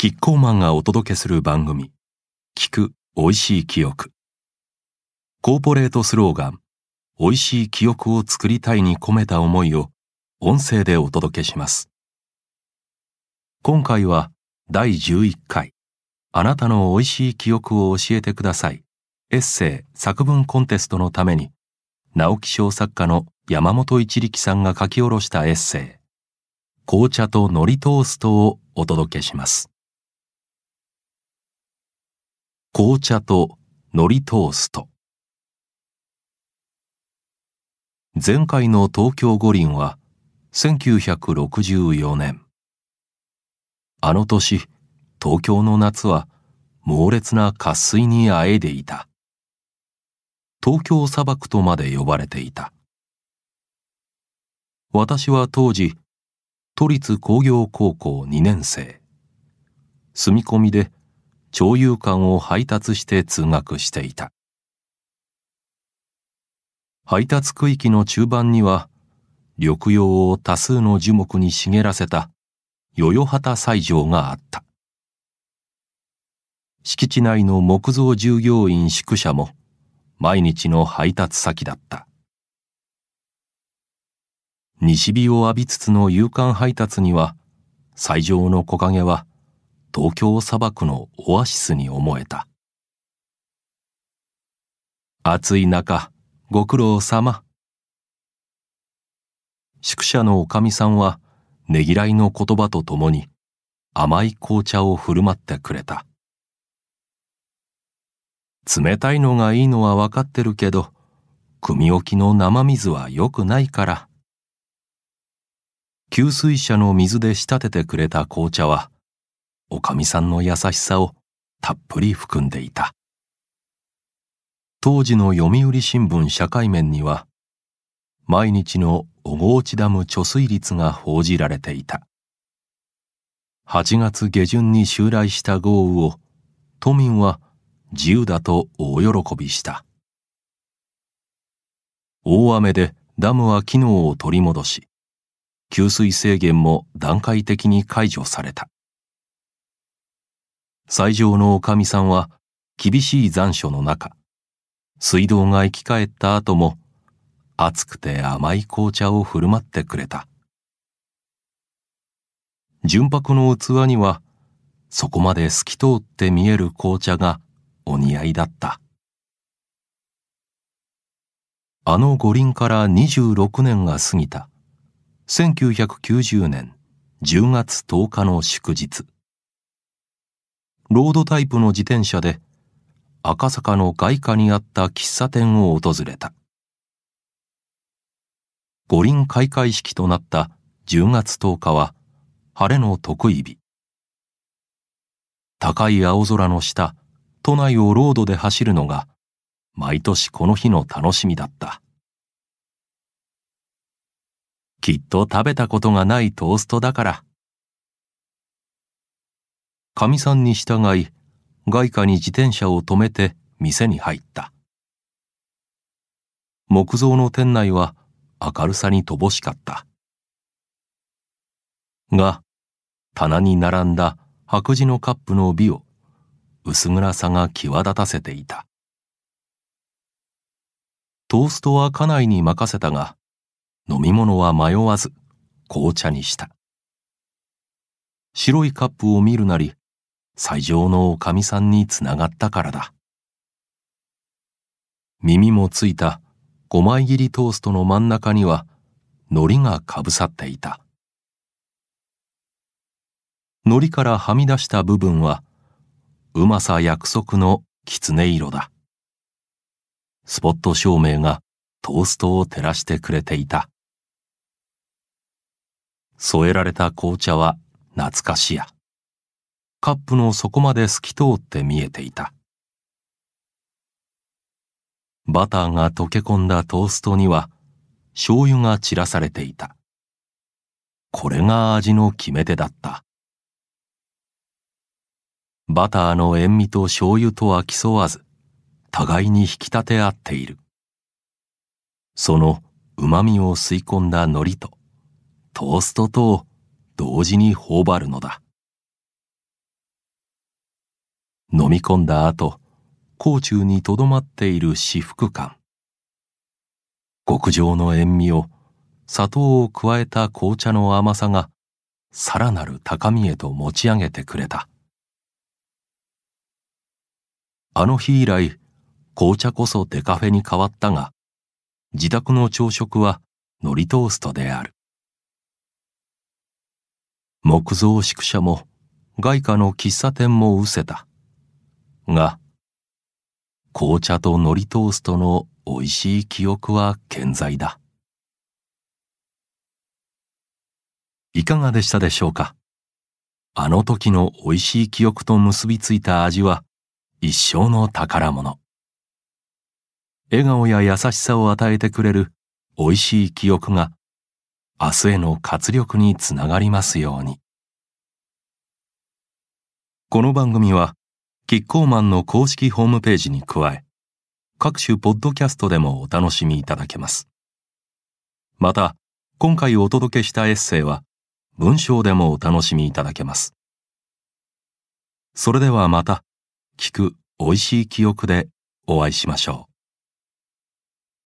キッコーマンがお届けする番組聞く美味しい記憶。コーポレートスローガン美味しい記憶を作りたいに込めた思いを音声でお届けします。今回は第11回あなたの美味しい記憶を教えてください。エッセイ作文コンテストのために直木賞作家の山本一力さんが書き下ろしたエッセイ紅茶と海苔トーストをお届けします。紅茶と海苔トースト。前回の東京五輪は1964年。あの年東京の夏は猛烈な渇水にあえでいた。東京砂漠とまで呼ばれていた。私は当時都立工業高校2年生。住み込みで町有館を配達して通学していた。配達区域の中盤には緑葉を多数の樹木に茂らせたよよ旗斎場があった。敷地内の木造従業員宿舎も毎日の配達先だった。西日を浴びつつの夕刊配達には斎場の木陰は東京砂漠のオアシスに思えた。暑い中ご苦労様。宿舎のおかみさんはねぎらいの言葉とともに甘い紅茶を振る舞ってくれた。冷たいのがいいのは分かってるけど組置きの生水は良くないから。給水車の水で仕立ててくれた紅茶はおかみさんの優しさをたっぷり含んでいた。当時の読売新聞社会面には毎日の小河内ダム貯水率が報じられていた。8月下旬に襲来した豪雨を都民は自由だと大喜びした。大雨でダムは機能を取り戻し給水制限も段階的に解除された。斎場のおかみさんは厳しい残暑の中水道が生き返った後も熱くて甘い紅茶を振る舞ってくれた。純白の器にはそこまで透き通って見える紅茶がお似合いだった。あの五輪から26年が過ぎた。1990年10月10日の祝日。ロードタイプの自転車で赤坂の外貨にあった喫茶店を訪れた。五輪開会式となった10月10日は晴れの得意日。高い青空の下都内をロードで走るのが毎年この日の楽しみだった。きっと食べたことがないトーストだから。かみさんに従い外貨に自転車を止めて店に入った。木造の店内は明るさに乏しかった。が棚に並んだ白磁のカップの美を薄暗さが際立たせていた。トーストは家内に任せたが飲み物は迷わず紅茶にした。白いカップを見るなり最上のおかみさんにつながったからだ。耳もついた5枚切りトーストの真ん中には海苔がかぶさっていた。海苔からはみ出した部分はうまさ約束の狐色だ。スポット照明がトーストを照らしてくれていた。添えられた紅茶は懐かしや。カップの底まで透き通って見えていた。バターが溶け込んだトーストには醤油が散らされていた。これが味の決め手だった。バターの塩味と醤油とは競わず互いに引き立て合っている。その旨味を吸い込んだ海苔とトーストと同時に頬張るのだ。飲み込んだ後甲中にとどまっている至福感。極上の塩味を砂糖を加えた紅茶の甘さがさらなる高みへと持ち上げてくれた。あの日以来紅茶こそデカフェに変わったが自宅の朝食は海苔トーストである。木造宿舎も外貨の喫茶店も失せた。が紅茶と海苔トーストの美味しい記憶は健在だ。いかがでしたでしょうか？あの時の美味しい記憶と結びついた味は一生の宝物。笑顔や優しさを与えてくれる美味しい記憶が明日への活力につながりますように。この番組はキッコーマンの公式ホームページに加え各種ポッドキャストでもお楽しみいただけます。また今回お届けしたエッセイは文章でもお楽しみいただけます。それではまた聞く美味しい記憶でお会いしましょう。